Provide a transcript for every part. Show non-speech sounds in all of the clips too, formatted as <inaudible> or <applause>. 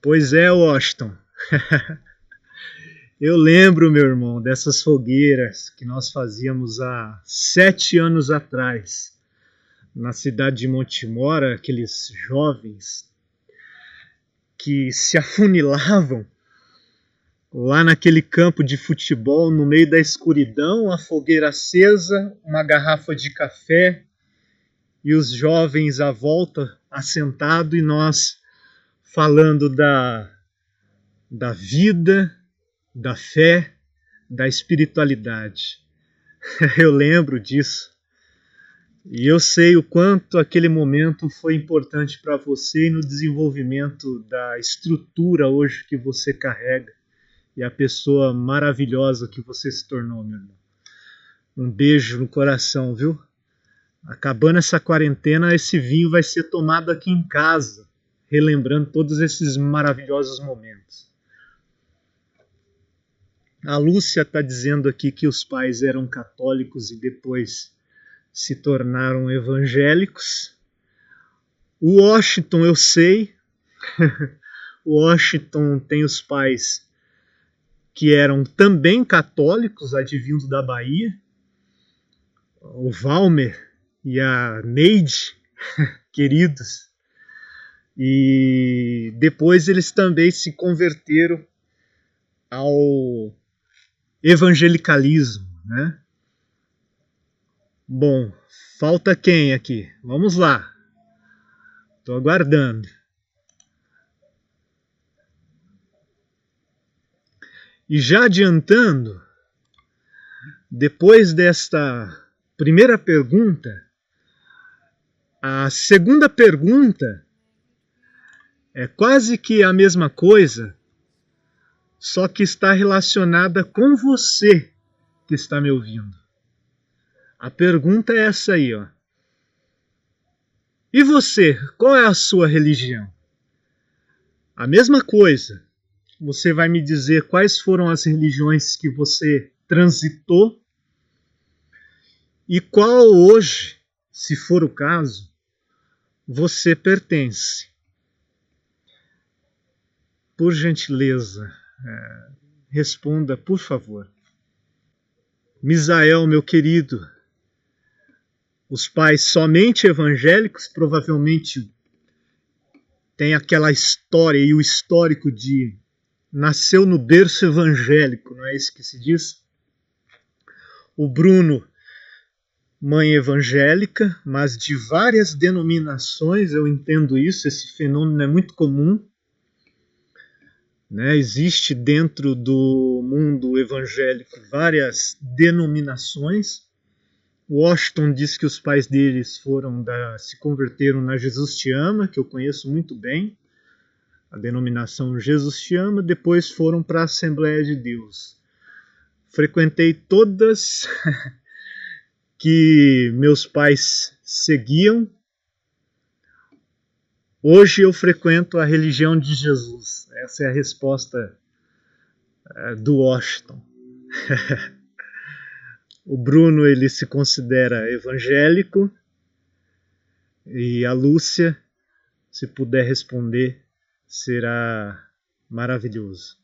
Pois é, Washington. <laughs> Eu lembro, meu irmão, dessas fogueiras que nós fazíamos há sete anos atrás, na cidade de Montemora, aqueles jovens que se afunilavam lá naquele campo de futebol, no meio da escuridão, a fogueira acesa, uma garrafa de café e os jovens à volta, assentado e nós falando da, da vida da fé, da espiritualidade. <laughs> Eu lembro disso. E eu sei o quanto aquele momento foi importante para você no desenvolvimento da estrutura hoje que você carrega e a pessoa maravilhosa que você se tornou, meu irmão. Um beijo no coração, viu? Acabando essa quarentena, esse vinho vai ser tomado aqui em casa, relembrando todos esses maravilhosos momentos. A Lúcia está dizendo aqui que os pais eram católicos e depois se tornaram evangélicos. O Washington, eu sei. <laughs> o Washington tem os pais que eram também católicos, advindo da Bahia. O Valmer e a Neide, <laughs> queridos. E depois eles também se converteram ao evangelicalismo, né? Bom, falta quem aqui? Vamos lá. Estou aguardando. E já adiantando, depois desta primeira pergunta, a segunda pergunta é quase que a mesma coisa, só que está relacionada com você que está me ouvindo. A pergunta é essa aí, ó. E você, qual é a sua religião? A mesma coisa. Você vai me dizer quais foram as religiões que você transitou e qual hoje, se for o caso, você pertence. Por gentileza, é, responda, por favor. Misael, meu querido, os pais somente evangélicos provavelmente têm aquela história e o histórico de nasceu no berço evangélico, não é isso que se diz? O Bruno, mãe evangélica, mas de várias denominações, eu entendo isso, esse fenômeno é muito comum. Né? Existe dentro do mundo evangélico várias denominações. Washington diz que os pais deles foram da, se converteram na Jesus Te Ama, que eu conheço muito bem, a denominação Jesus Te Ama, depois foram para a Assembleia de Deus. Frequentei todas <laughs> que meus pais seguiam Hoje eu frequento a religião de Jesus. Essa é a resposta eh, do Washington. <laughs> o Bruno ele se considera evangélico e a Lúcia, se puder responder, será maravilhoso.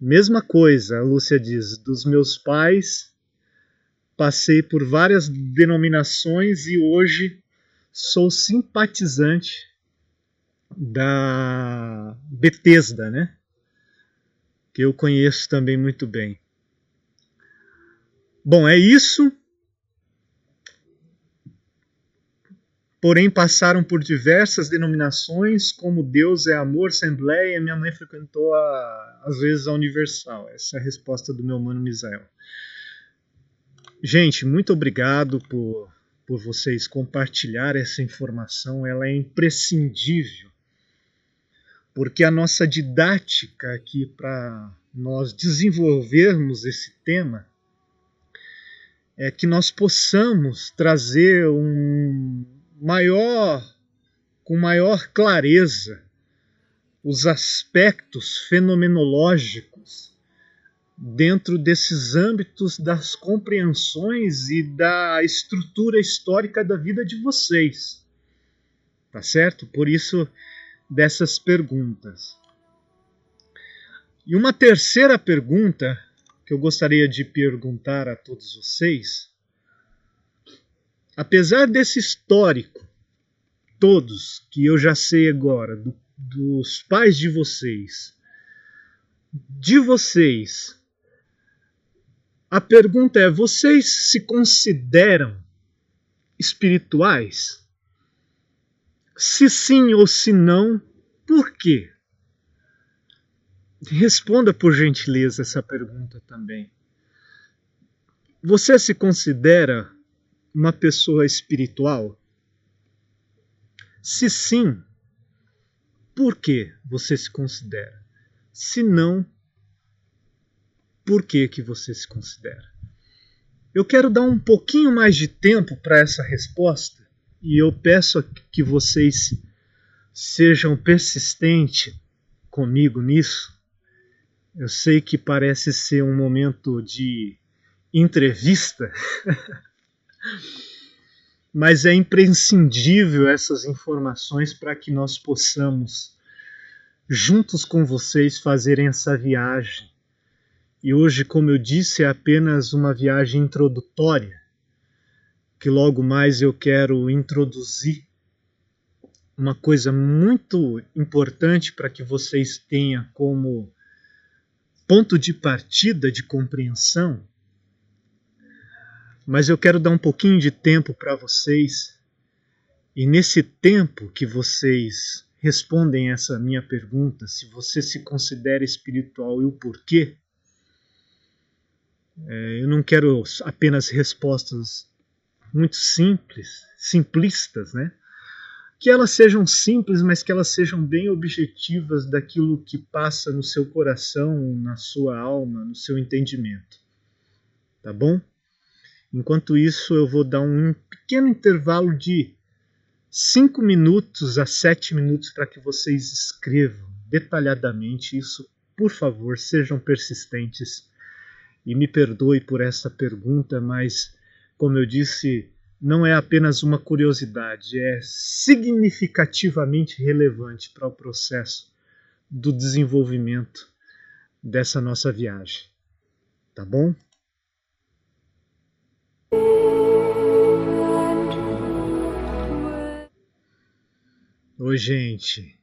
Mesma coisa, a Lúcia diz, dos meus pais, passei por várias denominações e hoje sou simpatizante da Bethesda, né? Que eu conheço também muito bem. Bom, é isso. Porém, passaram por diversas denominações, como Deus é Amor, Assembleia. Minha mãe frequentou, a, às vezes, a Universal. Essa é a resposta do meu mano Misael. Gente, muito obrigado por por vocês compartilhar essa informação, ela é imprescindível. Porque a nossa didática aqui para nós desenvolvermos esse tema é que nós possamos trazer um maior com maior clareza os aspectos fenomenológicos dentro desses âmbitos das compreensões e da estrutura histórica da vida de vocês. Tá certo? Por isso dessas perguntas. E uma terceira pergunta que eu gostaria de perguntar a todos vocês, apesar desse histórico, todos que eu já sei agora, do, dos pais de vocês, de vocês, a pergunta é: vocês se consideram espirituais? Se sim ou se não, por quê? Responda por gentileza essa pergunta também. Você se considera uma pessoa espiritual? Se sim, por que você se considera? Se não, por que, que você se considera? Eu quero dar um pouquinho mais de tempo para essa resposta e eu peço que vocês sejam persistentes comigo nisso. Eu sei que parece ser um momento de entrevista, <laughs> mas é imprescindível essas informações para que nós possamos, juntos com vocês, fazerem essa viagem. E hoje, como eu disse, é apenas uma viagem introdutória que logo mais eu quero introduzir uma coisa muito importante para que vocês tenham como ponto de partida de compreensão. Mas eu quero dar um pouquinho de tempo para vocês, e nesse tempo que vocês respondem essa minha pergunta, se você se considera espiritual e o porquê, é, eu não quero apenas respostas muito simples, simplistas, né? Que elas sejam simples, mas que elas sejam bem objetivas daquilo que passa no seu coração, na sua alma, no seu entendimento. Tá bom? Enquanto isso, eu vou dar um pequeno intervalo de 5 minutos a 7 minutos para que vocês escrevam detalhadamente isso. Por favor, sejam persistentes e me perdoe por essa pergunta, mas como eu disse, não é apenas uma curiosidade, é significativamente relevante para o processo do desenvolvimento dessa nossa viagem. Tá bom? Oi, gente.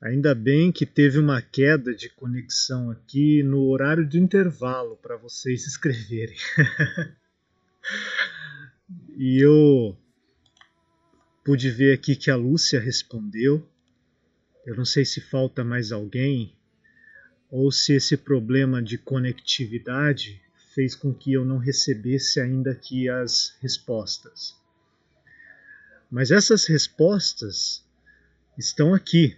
Ainda bem que teve uma queda de conexão aqui no horário do intervalo para vocês <laughs> escreverem. E eu pude ver aqui que a Lúcia respondeu. Eu não sei se falta mais alguém ou se esse problema de conectividade fez com que eu não recebesse ainda aqui as respostas. Mas essas respostas estão aqui.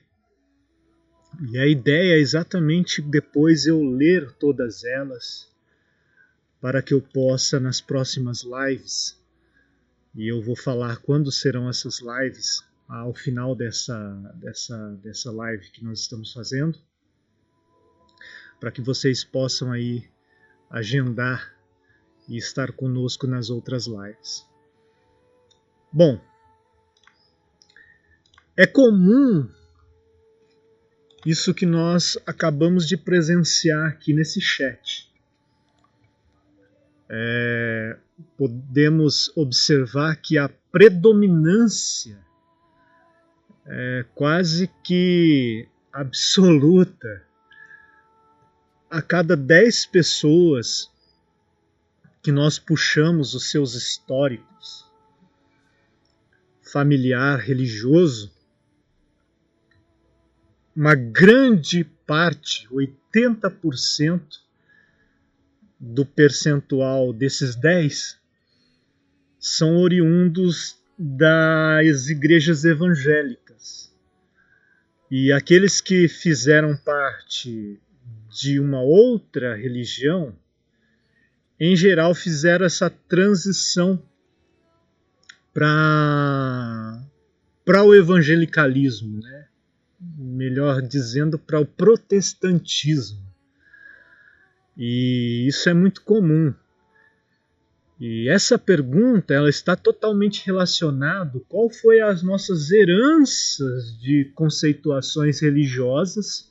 E a ideia é exatamente depois eu ler todas elas para que eu possa, nas próximas lives, e eu vou falar quando serão essas lives, ao final dessa, dessa, dessa live que nós estamos fazendo, para que vocês possam aí agendar e estar conosco nas outras lives. Bom, é comum isso que nós acabamos de presenciar aqui nesse chat é, podemos observar que a predominância é quase que absoluta. A cada dez pessoas que nós puxamos os seus históricos, familiar, religioso, uma grande parte, 80%, do percentual desses 10 são oriundos das igrejas evangélicas. E aqueles que fizeram parte de uma outra religião, em geral, fizeram essa transição para para o evangelicalismo, né? Melhor dizendo, para o protestantismo. E isso é muito comum. E essa pergunta ela está totalmente relacionada qual foi as nossas heranças de conceituações religiosas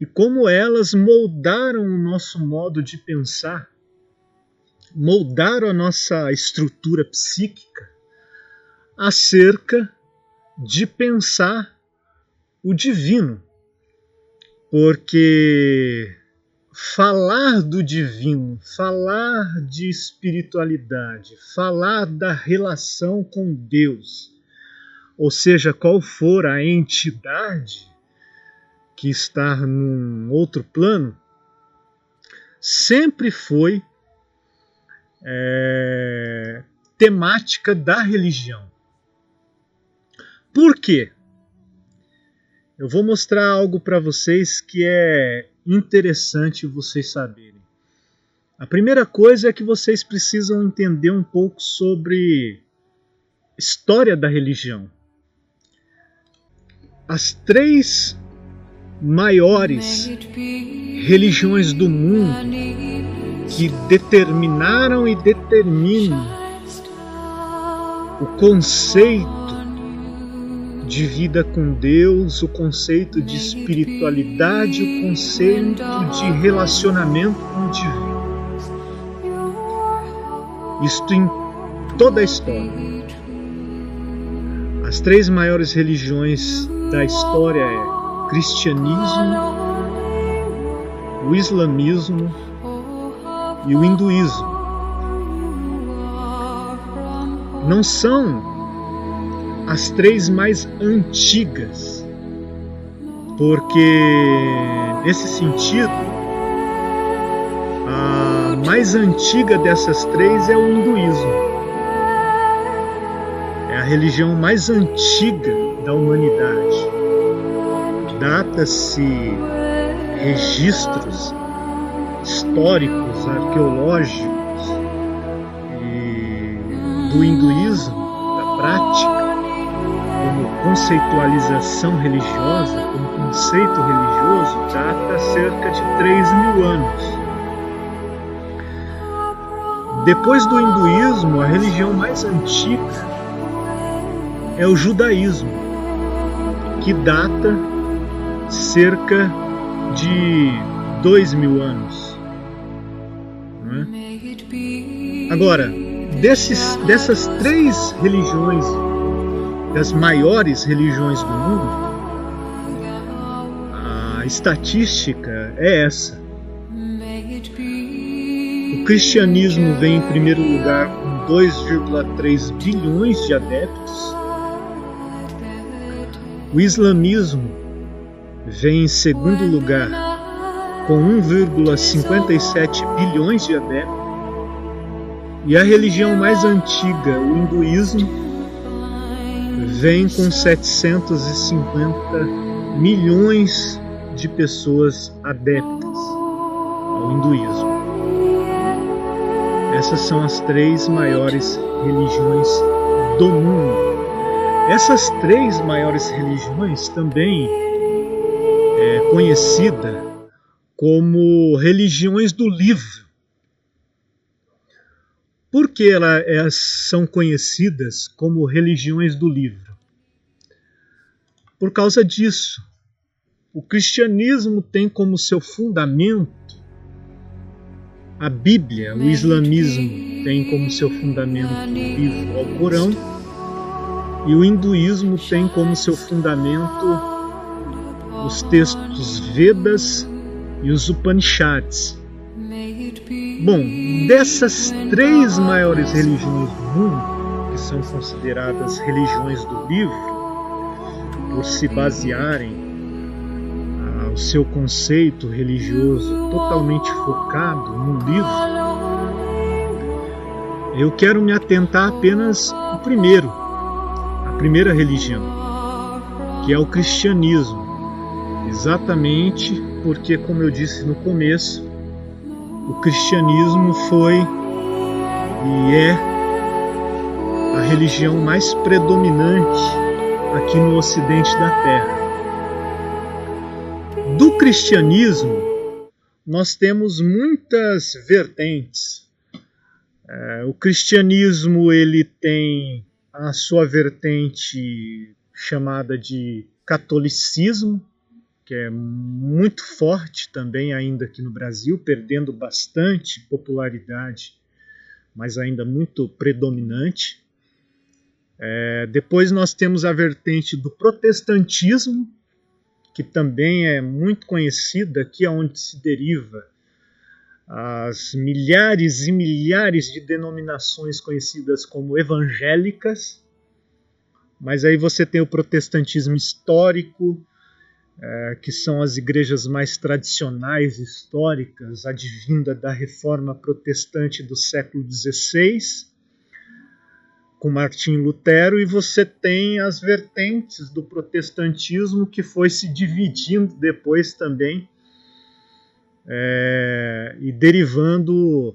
e como elas moldaram o nosso modo de pensar, moldaram a nossa estrutura psíquica acerca de pensar o divino. Porque falar do divino, falar de espiritualidade, falar da relação com Deus, ou seja, qual for a entidade que está num outro plano, sempre foi é, temática da religião. Por quê? Eu vou mostrar algo para vocês que é interessante vocês saberem. A primeira coisa é que vocês precisam entender um pouco sobre história da religião. As três maiores religiões do mundo que determinaram e determinam o conceito de vida com Deus, o conceito de espiritualidade, o conceito de relacionamento com o divino. Isto em toda a história. As três maiores religiões da história é cristianismo, o islamismo e o hinduísmo. Não são as três mais antigas, porque nesse sentido a mais antiga dessas três é o hinduísmo. É a religião mais antiga da humanidade. Data-se registros históricos, arqueológicos e do hinduísmo, da prática conceitualização religiosa, como conceito religioso, data cerca de 3 mil anos. Depois do hinduísmo, a religião mais antiga é o judaísmo, que data cerca de dois mil anos. É? Agora, desses, dessas três religiões das maiores religiões do mundo, a estatística é essa. O cristianismo vem em primeiro lugar com 2,3 bilhões de adeptos. O islamismo vem em segundo lugar com 1,57 bilhões de adeptos. E a religião mais antiga, o hinduísmo, vem com 750 milhões de pessoas adeptas ao hinduísmo. Essas são as três maiores religiões do mundo. Essas três maiores religiões também é conhecida como religiões do livro. Por que elas são conhecidas como religiões do livro? Por causa disso, o cristianismo tem como seu fundamento a Bíblia, o islamismo tem como seu fundamento o livro Alcorão e o hinduísmo tem como seu fundamento os textos Vedas e os Upanishads. Bom, dessas três maiores religiões do mundo, que são consideradas religiões do livro, por se basearem ah, o seu conceito religioso totalmente focado no livro, eu quero me atentar apenas ao primeiro, a primeira religião, que é o cristianismo. Exatamente porque, como eu disse no começo, o cristianismo foi e é a religião mais predominante aqui no ocidente da Terra. Do cristianismo, nós temos muitas vertentes. É, o cristianismo ele tem a sua vertente chamada de catolicismo, que é muito forte também ainda aqui no Brasil, perdendo bastante popularidade, mas ainda muito predominante. É, depois nós temos a vertente do protestantismo, que também é muito conhecida, aqui é onde se deriva as milhares e milhares de denominações conhecidas como evangélicas, mas aí você tem o protestantismo histórico, é, que são as igrejas mais tradicionais históricas, advinda da reforma protestante do século XVI, com Martim Lutero, e você tem as vertentes do protestantismo que foi se dividindo depois também é, e derivando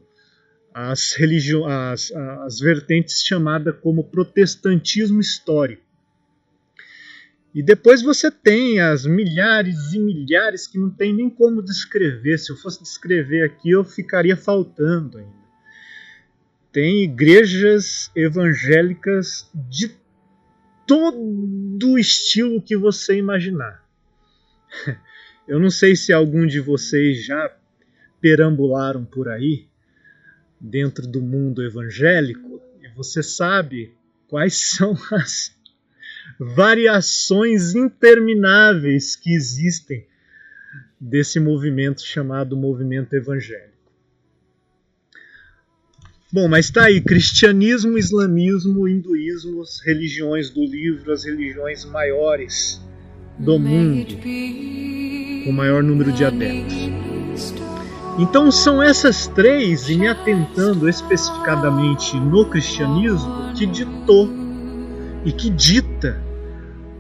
as, religi as, as vertentes chamadas como protestantismo histórico. E depois você tem as milhares e milhares que não tem nem como descrever. Se eu fosse descrever aqui, eu ficaria faltando ainda. Tem igrejas evangélicas de todo estilo que você imaginar. <laughs> Eu não sei se algum de vocês já perambularam por aí, dentro do mundo evangélico, e você sabe quais <laughs> são as variações intermináveis que existem desse movimento chamado movimento evangélico. Bom, mas está aí: cristianismo, islamismo, hinduísmo, as religiões do livro, as religiões maiores do mundo com maior número de adeptos. Então são essas três, e me atentando especificadamente no cristianismo, que ditou e que dita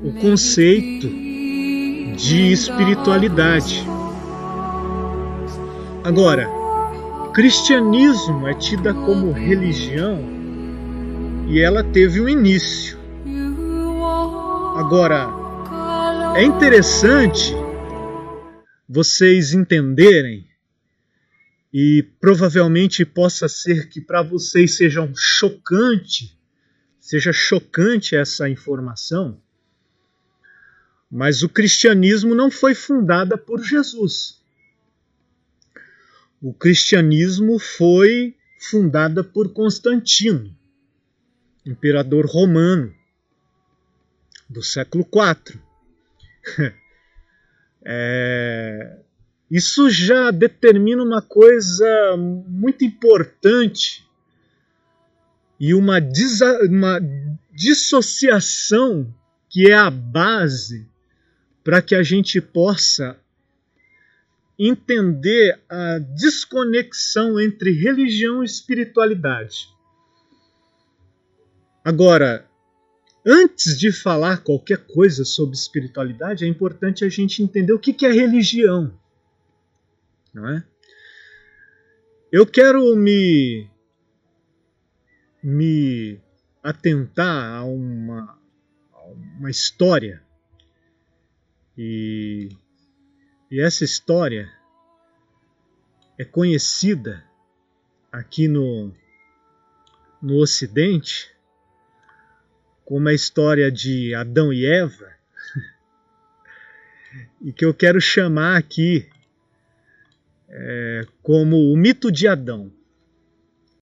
o conceito de espiritualidade. Agora, cristianismo é tida como religião e ela teve um início. Agora, é interessante vocês entenderem e provavelmente possa ser que para vocês seja chocante, seja chocante essa informação, mas o cristianismo não foi fundada por Jesus. O cristianismo foi fundada por Constantino, imperador romano do século IV. <laughs> É, isso já determina uma coisa muito importante e uma, uma dissociação que é a base para que a gente possa entender a desconexão entre religião e espiritualidade. Agora, antes de falar qualquer coisa sobre espiritualidade, é importante a gente entender o que é religião. Não é? Eu quero me, me atentar a uma, a uma história. E, e essa história é conhecida aqui no, no Ocidente como a história de Adão e Eva, <laughs> e que eu quero chamar aqui é, como o mito de Adão.